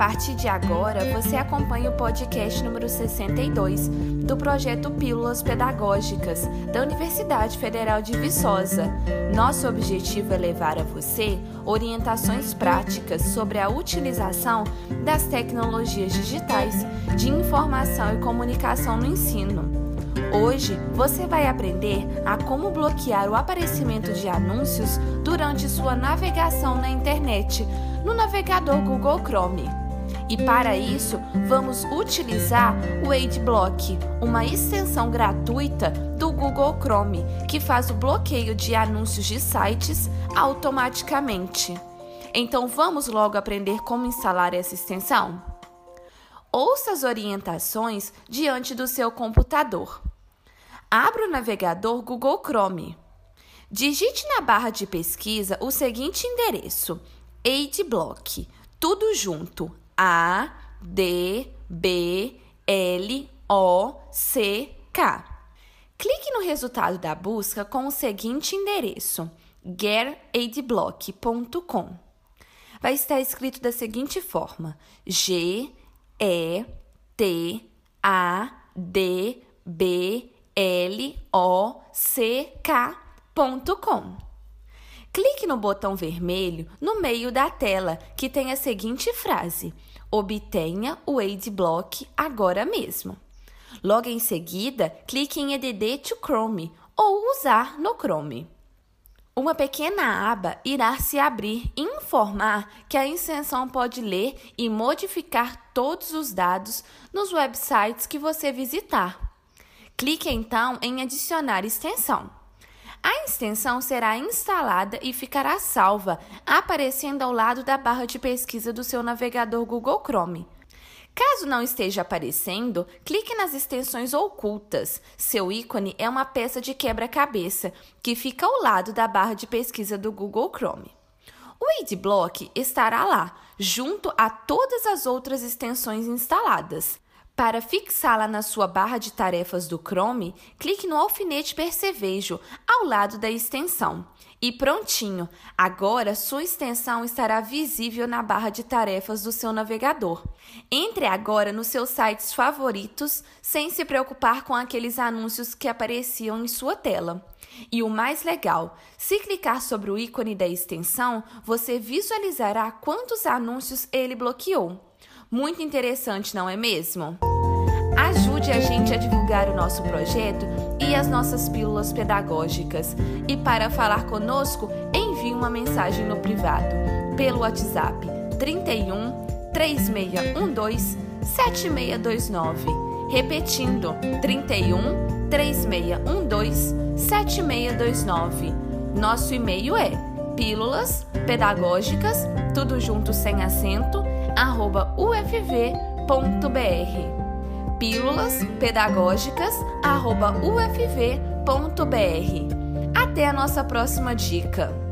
partir de agora, você acompanha o podcast número 62 do projeto Pílulas Pedagógicas da Universidade Federal de Viçosa. Nosso objetivo é levar a você orientações práticas sobre a utilização das tecnologias digitais de informação e comunicação no ensino. Hoje você vai aprender a como bloquear o aparecimento de anúncios durante sua navegação na internet no navegador Google Chrome. E para isso, vamos utilizar o AdBlock, uma extensão gratuita do Google Chrome que faz o bloqueio de anúncios de sites automaticamente. Então vamos logo aprender como instalar essa extensão? Ouça as orientações diante do seu computador. Abra o navegador Google Chrome. Digite na barra de pesquisa o seguinte endereço: AdBlock, tudo junto: A D B L O C K. Clique no resultado da busca com o seguinte endereço: geradblock.com. Vai estar escrito da seguinte forma: G E T A D B lock.com. Clique no botão vermelho no meio da tela que tem a seguinte frase: Obtenha o AdBlock agora mesmo. Logo em seguida, clique em EDD to Chrome ou Usar no Chrome. Uma pequena aba irá se abrir e informar que a extensão pode ler e modificar todos os dados nos websites que você visitar. Clique então em Adicionar extensão. A extensão será instalada e ficará salva, aparecendo ao lado da barra de pesquisa do seu navegador Google Chrome. Caso não esteja aparecendo, clique nas extensões ocultas. Seu ícone é uma peça de quebra-cabeça que fica ao lado da barra de pesquisa do Google Chrome. O AdBlock estará lá, junto a todas as outras extensões instaladas. Para fixá-la na sua barra de tarefas do Chrome, clique no alfinete percevejo ao lado da extensão. E prontinho! Agora sua extensão estará visível na barra de tarefas do seu navegador. Entre agora nos seus sites favoritos sem se preocupar com aqueles anúncios que apareciam em sua tela. E o mais legal, se clicar sobre o ícone da extensão, você visualizará quantos anúncios ele bloqueou. Muito interessante, não é mesmo? Ajude a gente a divulgar o nosso projeto e as nossas pílulas pedagógicas. E para falar conosco, envie uma mensagem no privado pelo WhatsApp 31 3612 7629. Repetindo, 31 3612 7629. Nosso e-mail é pílulas pedagógicas, tudo junto sem acento, arroba ufv.br. Pílulas pedagógicas arroba ufv.br. Até a nossa próxima dica!